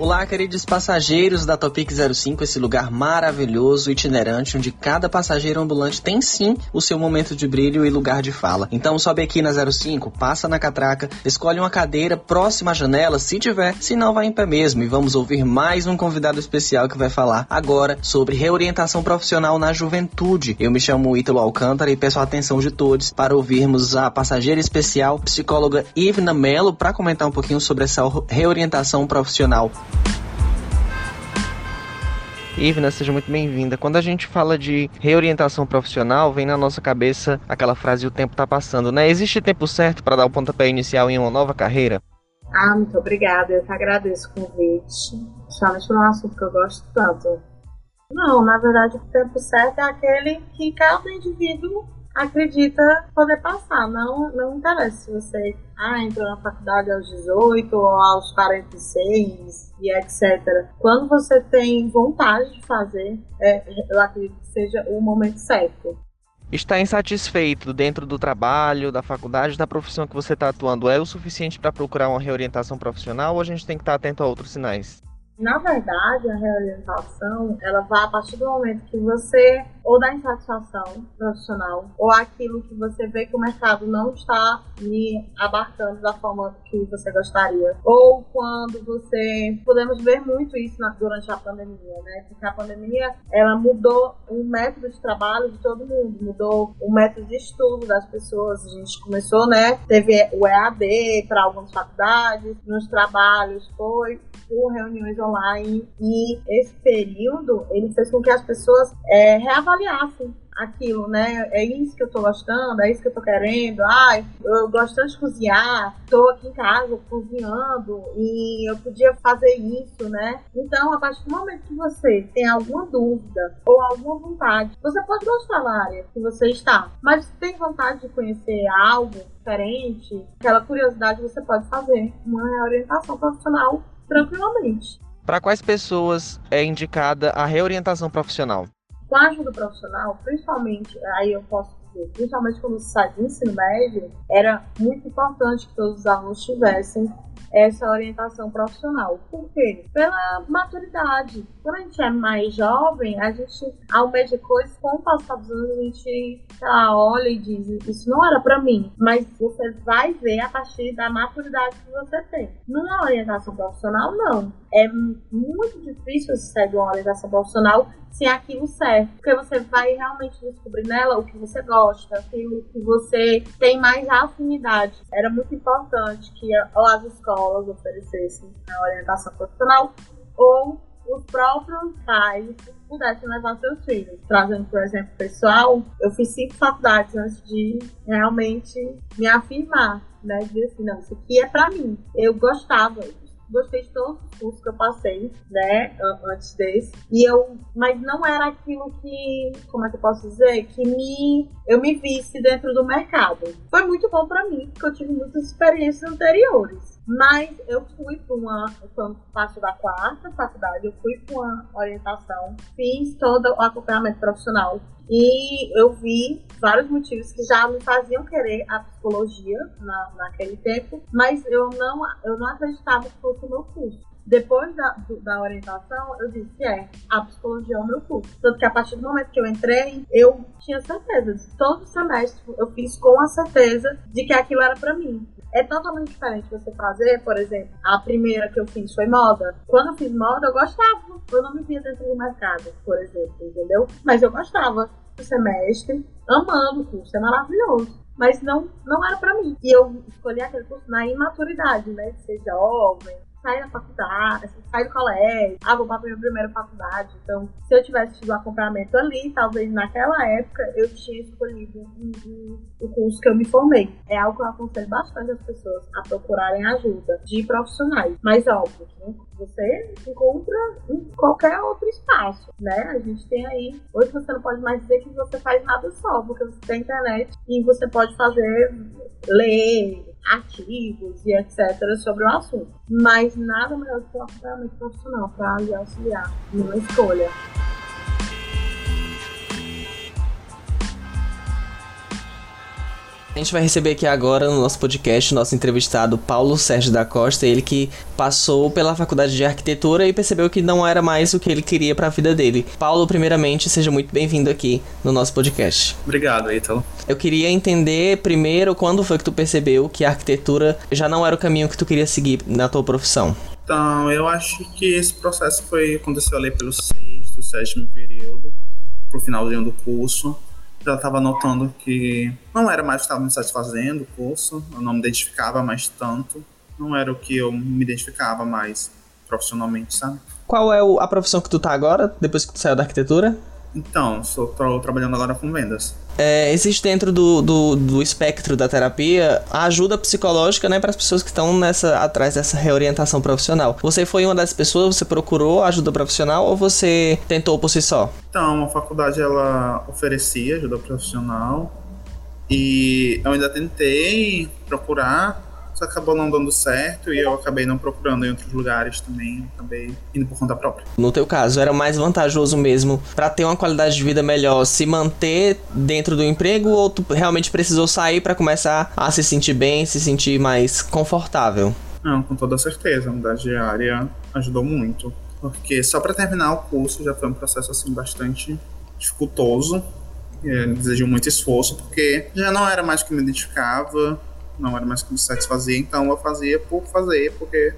Olá, queridos passageiros da Topic 05, esse lugar maravilhoso, itinerante, onde cada passageiro ambulante tem sim o seu momento de brilho e lugar de fala. Então sobe aqui na 05, passa na catraca, escolhe uma cadeira próxima à janela, se tiver, se não vai em pé mesmo. E vamos ouvir mais um convidado especial que vai falar agora sobre reorientação profissional na juventude. Eu me chamo Ítalo Alcântara e peço a atenção de todos para ouvirmos a passageira especial, psicóloga Ivna Mello, para comentar um pouquinho sobre essa reorientação profissional. Ivna, seja muito bem-vinda. Quando a gente fala de reorientação profissional, vem na nossa cabeça aquela frase o tempo está passando, né? Existe tempo certo para dar o pontapé inicial em uma nova carreira? Ah, muito obrigada. Eu te agradeço o convite. Principalmente por um assunto que eu gosto tanto. Não, na verdade, o tempo certo é aquele que cada indivíduo acredita poder passar. Não, não interessa se você ah, entrou na faculdade aos 18 ou aos 46 e etc. Quando você tem vontade de fazer, é, eu acredito que seja o momento certo. Está insatisfeito dentro do trabalho, da faculdade, da profissão que você está atuando é o suficiente para procurar uma reorientação profissional ou a gente tem que estar atento a outros sinais? Na verdade, a reorientação, ela vai a partir do momento que você ou da insatisfação profissional ou aquilo que você vê que o mercado não está me abarcando da forma que você gostaria. Ou quando você podemos ver muito isso na, durante a pandemia, né? Porque a pandemia ela mudou o método de trabalho de todo mundo, mudou o método de estudo das pessoas. A gente começou, né? Teve o EAD para algumas faculdades, nos trabalhos foi por reuniões online e esse período ele fez com que as pessoas é, reavaliassem aquilo, né? É isso que eu tô gostando, é isso que eu tô querendo. Ai, eu gosto tanto de cozinhar, tô aqui em casa cozinhando e eu podia fazer isso, né? Então, a partir do momento que você tem alguma dúvida ou alguma vontade, você pode gostar da área que você está, mas tem vontade de conhecer algo diferente, aquela curiosidade, você pode fazer uma reorientação profissional tranquilamente. Para quais pessoas é indicada a reorientação profissional? Com a ajuda profissional, principalmente, aí eu posso dizer, principalmente quando se sai do ensino médio, era muito importante que todos os alunos tivessem essa orientação profissional. Por quê? Pela maturidade. Quando a gente é mais jovem, a gente almeja coisas, com o passar dos anos, a gente lá, olha e diz: Isso não era para mim. Mas você vai ver a partir da maturidade que você tem. Numa orientação profissional, não. É muito difícil você sair de uma orientação profissional se aquilo serve. Porque você vai realmente descobrir nela o que você gosta, aquilo que você tem mais afinidade. Era muito importante que as escolas oferecessem a orientação profissional ou os próprios pais pudessem levar seus filhos. Trazendo, por exemplo, pessoal, eu fiz cinco faculdades antes de realmente me afirmar, né? Dizer assim, não, isso aqui é pra mim. Eu gostava, gostei de todos os cursos que eu passei, né, antes desse. E eu, mas não era aquilo que, como é que eu posso dizer, que me eu me visse dentro do mercado. Foi muito bom para mim, porque eu tive muitas experiências anteriores. Mas eu fui para uma, quando passo da quarta faculdade, eu fui para uma orientação, fiz todo o acompanhamento profissional e eu vi vários motivos que já me faziam querer a psicologia na, naquele tempo, mas eu não, eu não acreditava que fosse o meu curso. Depois da, do, da orientação, eu disse: é, a psicologia é o meu curso. Tanto que a partir do momento que eu entrei, eu tinha certeza. Todo semestre eu fiz com a certeza de que aquilo era para mim. É totalmente diferente você fazer, por exemplo, a primeira que eu fiz foi moda. Quando eu fiz moda, eu gostava. Eu não me via dentro do mercado, por exemplo, entendeu? Mas eu gostava do semestre, amando o curso, é maravilhoso. Mas não, não era para mim. E eu escolhi aquele curso na imaturidade, né? De ser jovem, sair da faculdade, sair do colégio, ah, vou para a minha primeira faculdade. Então, se eu tivesse tido acompanhamento ali, talvez naquela época eu tinha escolhido o curso que eu me formei. É algo que eu aconselho bastante as pessoas a procurarem ajuda de profissionais. Mas, óbvio, você encontra em qualquer outro espaço, né? A gente tem aí. Hoje você não pode mais dizer que você faz nada só, porque você tem internet e você pode fazer, ler, artigos e etc. sobre o assunto. Mas nada melhor do que o acompanhamento profissional para lhe auxiliar numa escolha. A gente vai receber aqui agora no nosso podcast o nosso entrevistado Paulo Sérgio da Costa, ele que passou pela faculdade de arquitetura e percebeu que não era mais o que ele queria para a vida dele. Paulo, primeiramente, seja muito bem-vindo aqui no nosso podcast. Obrigado, Ítalo. Eu queria entender primeiro quando foi que tu percebeu que a arquitetura já não era o caminho que tu queria seguir na tua profissão. Então, eu acho que esse processo foi aconteceu ali pelo sexto, sétimo período, pro finalzinho do curso já estava notando que não era mais o que estava me satisfazendo o curso, eu não me identificava mais tanto, não era o que eu me identificava mais profissionalmente, sabe? Qual é a profissão que tu tá agora, depois que tu saiu da arquitetura? Então, estou trabalhando agora com vendas. É, existe dentro do, do, do, espectro da terapia a ajuda psicológica né, para as pessoas que estão nessa atrás dessa reorientação profissional. Você foi uma das pessoas, você procurou ajuda profissional ou você tentou por si só? Então, a faculdade ela oferecia ajuda profissional e eu ainda tentei procurar acabou não dando certo e eu acabei não procurando em outros lugares também, acabei indo por conta própria. No teu caso, era mais vantajoso mesmo para ter uma qualidade de vida melhor se manter dentro do emprego ou tu realmente precisou sair para começar a se sentir bem, se sentir mais confortável? Não, com toda certeza, a mudar de área ajudou muito, porque só para terminar o curso já foi um processo assim bastante dificultoso, é, exigiu muito esforço, porque já não era mais o que me identificava, não era mais que me satisfazia, então eu fazia por fazer, porque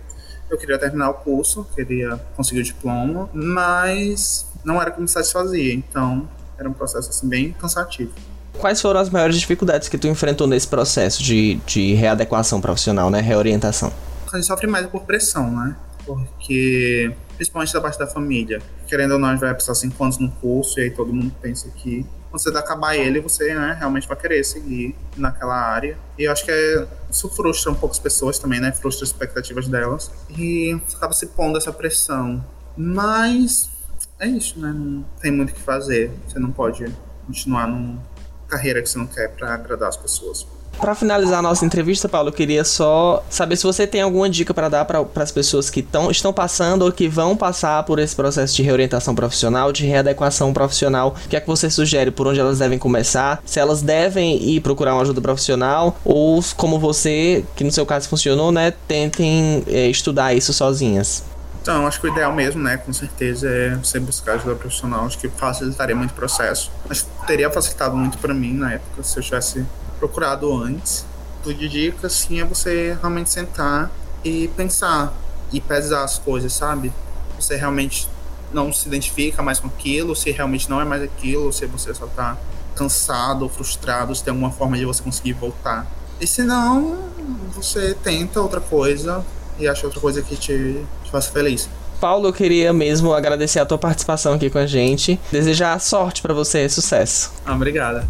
eu queria terminar o curso, queria conseguir o diploma, mas não era que me satisfazia, então era um processo assim bem cansativo. Quais foram as maiores dificuldades que tu enfrentou nesse processo de, de readequação profissional, né, reorientação? A gente sofre mais por pressão, né? Porque, principalmente da parte da família, querendo ou não, a gente vai passar cinco anos no curso e aí todo mundo pensa que quando você acabar ele, você né, realmente vai querer seguir naquela área. E eu acho que é, isso frustra um pouco as pessoas também, né? Frustra as expectativas delas. E acaba se pondo essa pressão. Mas é isso, né? Não tem muito o que fazer. Você não pode continuar numa carreira que você não quer para agradar as pessoas. Para finalizar a nossa entrevista, Paulo, eu queria só saber se você tem alguma dica para dar para as pessoas que tão, estão passando ou que vão passar por esse processo de reorientação profissional, de readequação profissional. O que é que você sugere por onde elas devem começar? Se elas devem ir procurar uma ajuda profissional ou, como você, que no seu caso funcionou, né, tentem é, estudar isso sozinhas? Então, acho que o ideal mesmo, né, com certeza, é você buscar ajuda profissional. Acho que facilitaria muito o processo. Acho que teria facilitado muito para mim na época se eu tivesse procurado antes. O de dica, assim, é você realmente sentar e pensar e pesar as coisas, sabe? Você realmente não se identifica mais com aquilo, se realmente não é mais aquilo, se você só tá cansado ou frustrado, se tem alguma forma de você conseguir voltar. E se não, você tenta outra coisa e acha outra coisa que te, te faça feliz. Paulo, eu queria mesmo agradecer a tua participação aqui com a gente. Desejar sorte para você, sucesso. Ah, obrigada.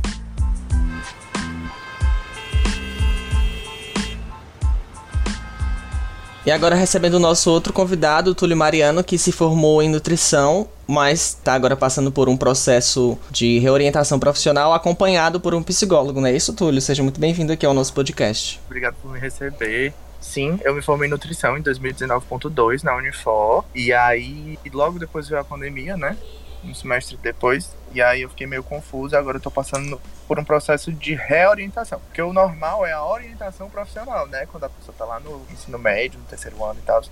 E agora recebendo o nosso outro convidado, Túlio Mariano, que se formou em nutrição, mas está agora passando por um processo de reorientação profissional acompanhado por um psicólogo, não é isso, Túlio? Seja muito bem-vindo aqui ao nosso podcast. Obrigado por me receber. Sim, eu me formei em nutrição em 2019.2 na Unifor. E aí, logo depois veio a pandemia, né? Um semestre depois. E aí eu fiquei meio confuso. Agora eu tô passando por um processo de reorientação. Porque o normal é a orientação profissional, né? Quando a pessoa tá lá no ensino médio, no terceiro ano e tal.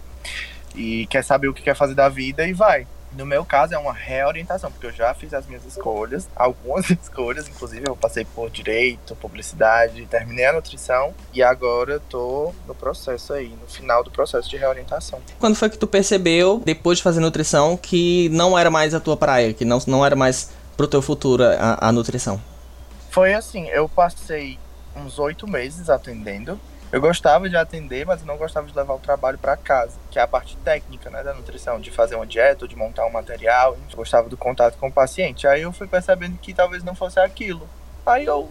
E quer saber o que quer fazer da vida e vai. No meu caso, é uma reorientação, porque eu já fiz as minhas escolhas, algumas escolhas, inclusive eu passei por direito, publicidade, terminei a nutrição e agora tô no processo aí, no final do processo de reorientação. Quando foi que tu percebeu, depois de fazer nutrição, que não era mais a tua praia, que não, não era mais pro teu futuro a, a nutrição? Foi assim, eu passei uns oito meses atendendo. Eu gostava de atender, mas não gostava de levar o trabalho para casa, que é a parte técnica né, da nutrição, de fazer uma dieta, de montar um material. Eu gostava do contato com o paciente. Aí eu fui percebendo que talvez não fosse aquilo. Aí eu,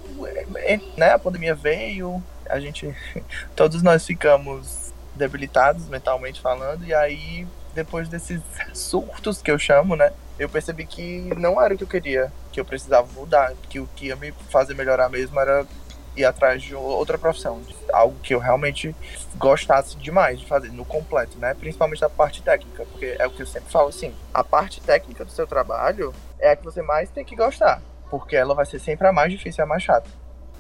né, a pandemia veio, a gente, todos nós ficamos debilitados mentalmente falando, e aí depois desses surtos que eu chamo, né, eu percebi que não era o que eu queria, que eu precisava mudar, que o que ia me fazer melhorar mesmo era ir atrás de outra profissão, de algo que eu realmente gostasse demais de fazer no completo, né? Principalmente da parte técnica, porque é o que eu sempre falo assim, a parte técnica do seu trabalho é a que você mais tem que gostar, porque ela vai ser sempre a mais difícil e a mais chata.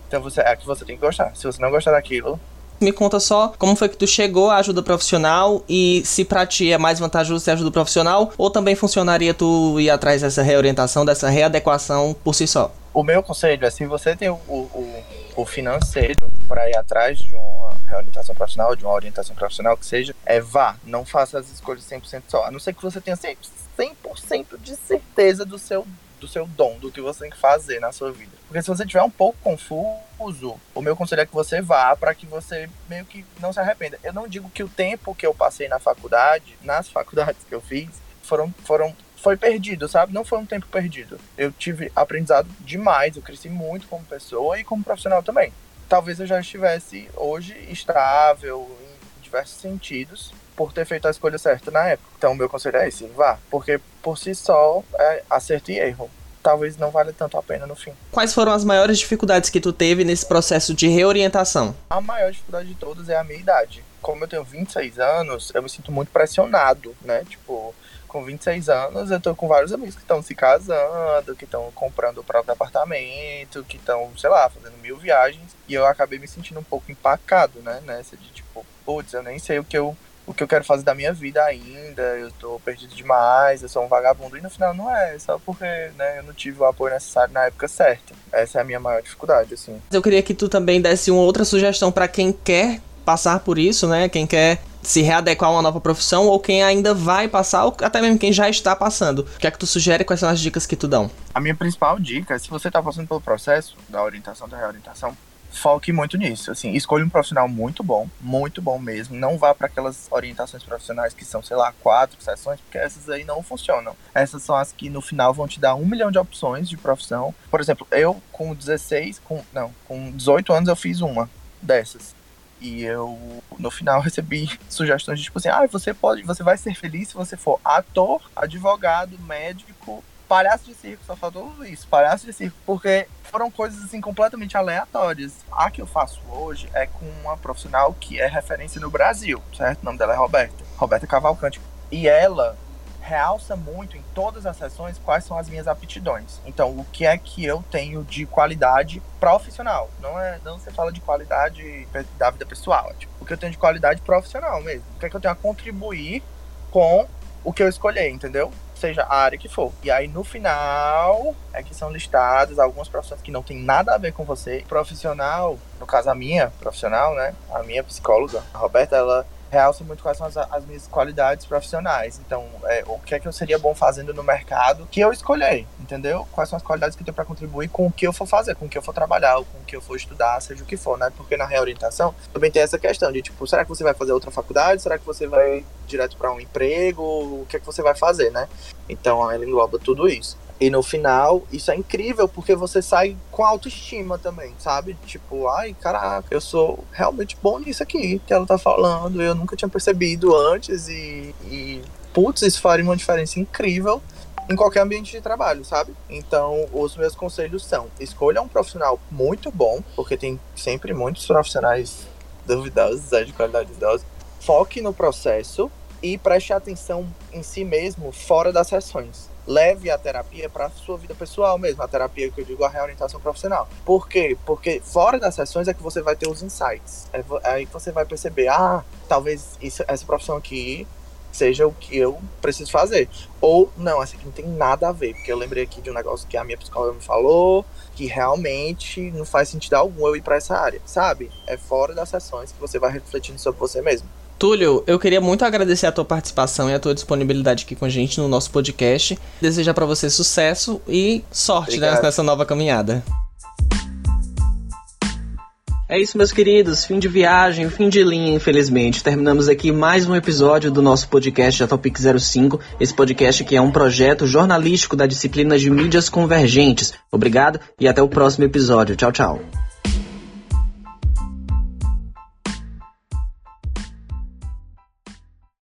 Então você, é que você tem que gostar. Se você não gostar daquilo, me conta só como foi que tu chegou à ajuda profissional e se pra ti é mais vantajoso ter ajuda profissional ou também funcionaria tu ir atrás dessa reorientação, dessa readequação por si só? O meu conselho é se você tem o, o, o financeiro para ir atrás de uma reorientação profissional, de uma orientação profissional que seja, é vá, não faça as escolhas 100% só. A não ser que você tenha 100%, 100 de certeza do seu do seu dom, do que você tem que fazer na sua vida. Porque se você estiver um pouco confuso, o meu conselho é que você vá para que você meio que não se arrependa. Eu não digo que o tempo que eu passei na faculdade, nas faculdades que eu fiz, foram, foram foi perdido, sabe? Não foi um tempo perdido. Eu tive aprendizado demais, eu cresci muito como pessoa e como profissional também. Talvez eu já estivesse hoje estável em diversos sentidos, por ter feito a escolha certa na época. Então, meu conselho é esse: vá, porque por si só é acerto e erro. Talvez não valha tanto a pena no fim. Quais foram as maiores dificuldades que tu teve nesse processo de reorientação? A maior dificuldade de todas é a minha idade. Como eu tenho 26 anos, eu me sinto muito pressionado, né? Tipo, com 26 anos, eu tô com vários amigos que estão se casando, que estão comprando o próprio apartamento, que estão, sei lá, fazendo mil viagens. E eu acabei me sentindo um pouco empacado, né? Nessa de tipo, putz, eu nem sei o que eu o que eu quero fazer da minha vida ainda, eu tô perdido demais, eu sou um vagabundo. E no final não é, só porque né, eu não tive o apoio necessário na época certa. Essa é a minha maior dificuldade, assim. Eu queria que tu também desse uma outra sugestão para quem quer passar por isso, né? Quem quer se readequar a uma nova profissão ou quem ainda vai passar, ou até mesmo quem já está passando. O que é que tu sugere? Quais são as dicas que tu dão? A minha principal dica é se você está passando pelo processo da orientação, da reorientação, foque muito nisso. Assim, escolha um profissional muito bom, muito bom mesmo. Não vá para aquelas orientações profissionais que são, sei lá, quatro sessões, porque essas aí não funcionam. Essas são as que no final vão te dar um milhão de opções de profissão. Por exemplo, eu com 16, com não, com 18 anos eu fiz uma dessas. E eu, no final, recebi sugestões de tipo assim: ah, você pode, você vai ser feliz se você for ator, advogado, médico, palhaço de circo, só faltou isso, palhaço de circo, porque foram coisas assim completamente aleatórias. A que eu faço hoje é com uma profissional que é referência no Brasil, certo? O nome dela é Roberta, Roberta Cavalcante. E ela realça muito em todas as sessões quais são as minhas aptidões. Então, o que é que eu tenho de qualidade profissional? Não é, não você fala de qualidade da vida pessoal, é tipo, o que eu tenho de qualidade profissional mesmo. O que é que eu tenho a contribuir com o que eu escolher, entendeu? seja a área que for. E aí no final é que são listadas algumas profissões que não tem nada a ver com você. Profissional, no caso a minha profissional, né? A minha psicóloga, a Roberta, ela realça muito quais são as, as minhas qualidades profissionais. Então, é, o que é que eu seria bom fazendo no mercado que eu escolher, entendeu? Quais são as qualidades que eu tenho para contribuir com o que eu for fazer, com o que eu for trabalhar, ou com o que eu for estudar, seja o que for, né? Porque na reorientação também tem essa questão de, tipo, será que você vai fazer outra faculdade? Será que você vai direto para um emprego? O que é que você vai fazer, né? Então, ela engloba tudo isso. E no final, isso é incrível porque você sai com autoestima também, sabe? Tipo, ai, caraca, eu sou realmente bom nisso aqui que ela tá falando, eu nunca tinha percebido antes e, e putz, isso faria uma diferença incrível em qualquer ambiente de trabalho, sabe? Então, os meus conselhos são: escolha um profissional muito bom, porque tem sempre muitos profissionais duvidosos, de qualidade duvidosa. Foque no processo e preste atenção em si mesmo fora das sessões leve a terapia para a sua vida pessoal mesmo, a terapia que eu digo a reorientação profissional. Por quê? Porque fora das sessões é que você vai ter os insights. É, aí que você vai perceber, ah, talvez isso, essa profissão aqui seja o que eu preciso fazer. Ou, não, essa aqui não tem nada a ver, porque eu lembrei aqui de um negócio que a minha psicóloga me falou, que realmente não faz sentido algum eu ir para essa área, sabe? É fora das sessões que você vai refletindo sobre você mesmo. Túlio, eu queria muito agradecer a tua participação e a tua disponibilidade aqui com a gente no nosso podcast. Desejar para você sucesso e sorte né, nessa nova caminhada. É isso, meus queridos. Fim de viagem, fim de linha, infelizmente. Terminamos aqui mais um episódio do nosso podcast da Topic 05. Esse podcast que é um projeto jornalístico da disciplina de mídias convergentes. Obrigado e até o próximo episódio. Tchau, tchau.